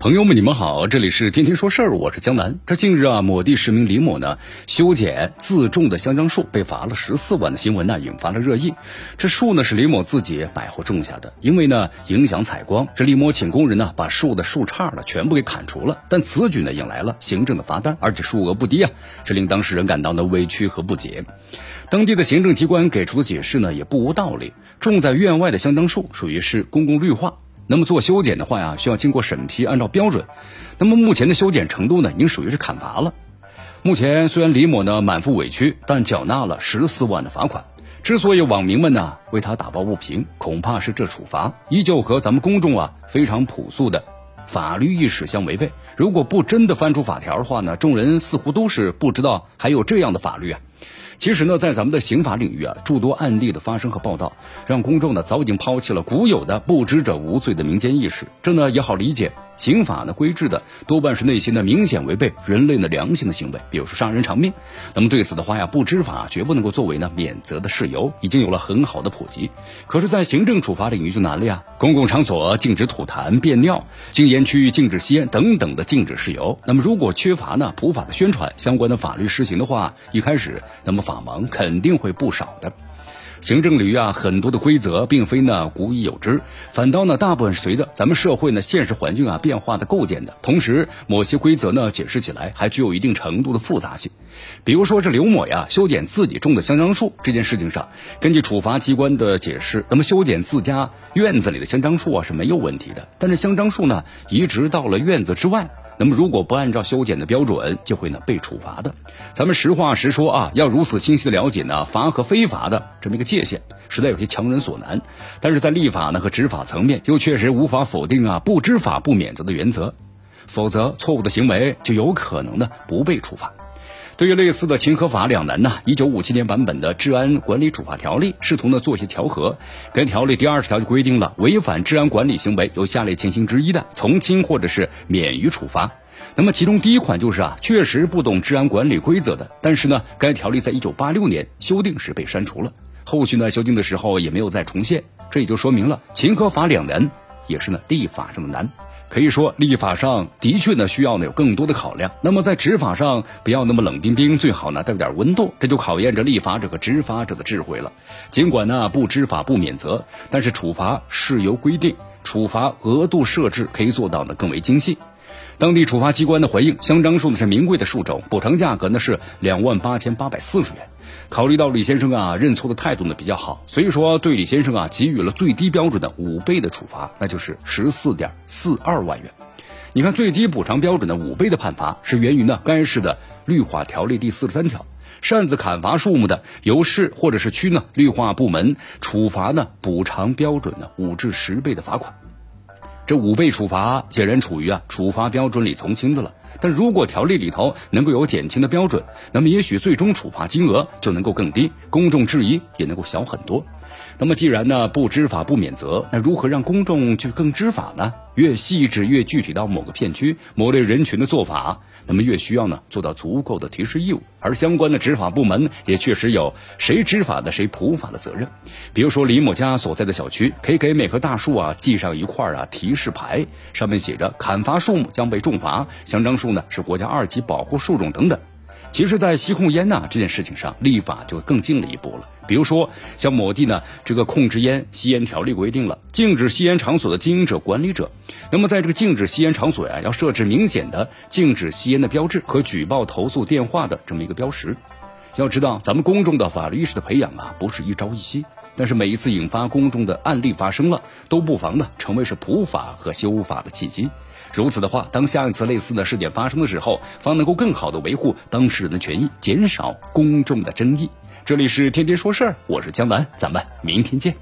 朋友们，你们好，这里是天天说事儿，我是江南。这近日啊，某地市民李某呢修剪自种的香樟树被罚了十四万的新闻呢，引发了热议。这树呢是李某自己买后种下的，因为呢影响采光，这李某请工人呢把树的树杈呢全部给砍除了。但此举呢引来了行政的罚单，而且数额不低啊，这令当事人感到呢委屈和不解。当地的行政机关给出的解释呢也不无道理，种在院外的香樟树属于是公共绿化。那么做修剪的话呀，需要经过审批，按照标准。那么目前的修剪程度呢，已经属于是砍伐了。目前虽然李某呢满腹委屈，但缴纳了十四万的罚款。之所以网民们呢为他打抱不平，恐怕是这处罚依旧和咱们公众啊非常朴素的法律意识相违背。如果不真的翻出法条的话呢，众人似乎都是不知道还有这样的法律啊。其实呢，在咱们的刑法领域啊，诸多案例的发生和报道，让公众呢早已经抛弃了古有的“不知者无罪”的民间意识，这呢也好理解。刑法呢规制的多半是那些呢明显违背人类的良心的行为，比如说杀人偿命。那么对此的话呀，不知法绝不能够作为呢免责的事由，已经有了很好的普及。可是，在行政处罚领域就难了呀。公共场所禁止吐痰、便尿，禁烟区域禁止吸烟等等的禁止事由。那么如果缺乏呢普法的宣传，相关的法律施行的话，一开始那么法盲肯定会不少的。行政领域啊，很多的规则并非呢古已有之，反倒呢大部分是随着咱们社会呢现实环境啊变化的构建的。同时，某些规则呢解释起来还具有一定程度的复杂性。比如说这刘某呀修剪自己种的香樟树这件事情上，根据处罚机关的解释，那么修剪自家院子里的香樟树啊是没有问题的，但是香樟树呢移植到了院子之外。那么，如果不按照修剪的标准，就会呢被处罚的。咱们实话实说啊，要如此清晰的了解呢罚和非罚的这么一个界限，实在有些强人所难。但是在立法呢和执法层面，又确实无法否定啊不知法不免责的原则，否则错误的行为就有可能呢不被处罚。对于类似的情和法两难呢，一九五七年版本的治安管理处罚条例试图呢做一些调和。该条例第二十条就规定了，违反治安管理行为有下列情形之一的，从轻或者是免于处罚。那么其中第一款就是啊，确实不懂治安管理规则的。但是呢，该条例在一九八六年修订时被删除了，后续呢修订的时候也没有再重现。这也就说明了情和法两难，也是呢立法上的难。可以说，立法上的确呢需要呢有更多的考量。那么在执法上，不要那么冷冰冰，最好呢带点温度。这就考验着立法者和执法者的智慧了。尽管呢不知法不免责，但是处罚事由规定，处罚额度设置可以做到呢更为精细。当地处罚机关的回应：香樟树呢是名贵的树种，补偿价格呢是两万八千八百四十元。考虑到李先生啊认错的态度呢比较好，所以说对李先生啊给予了最低标准的五倍的处罚，那就是十四点四二万元。你看最低补偿标准的五倍的判罚是源于呢该市的绿化条例第四十三条，擅自砍伐树木的，由市或者是区呢绿化部门处罚呢补偿标准的五至十倍的罚款。这五倍处罚显然处于啊处罚标准里从轻的了。但如果条例里头能够有减轻的标准，那么也许最终处罚金额就能够更低，公众质疑也能够小很多。那么既然呢不知法不免责，那如何让公众去更知法呢？越细致越具体到某个片区、某类人群的做法。那么越需要呢做到足够的提示义务，而相关的执法部门也确实有谁执法的谁普法的责任。比如说李某家所在的小区，可以给每棵大树啊系上一块啊提示牌，上面写着砍伐树木将被重罚，香樟树呢是国家二级保护树种等等。其实，在吸控烟呐这件事情上，立法就更进了一步了。比如说，像某地呢，这个控制烟吸烟条例规定了禁止吸烟场所的经营者、管理者，那么在这个禁止吸烟场所呀，要设置明显的禁止吸烟的标志和举报投诉电话的这么一个标识。要知道，咱们公众的法律意识的培养啊，不是一朝一夕，但是每一次引发公众的案例发生了，都不妨呢成为是普法和修法的契机。如此的话，当下一次类似的事件发生的时候，方能够更好的维护当事人的权益，减少公众的争议。这里是天天说事儿，我是江南，咱们明天见。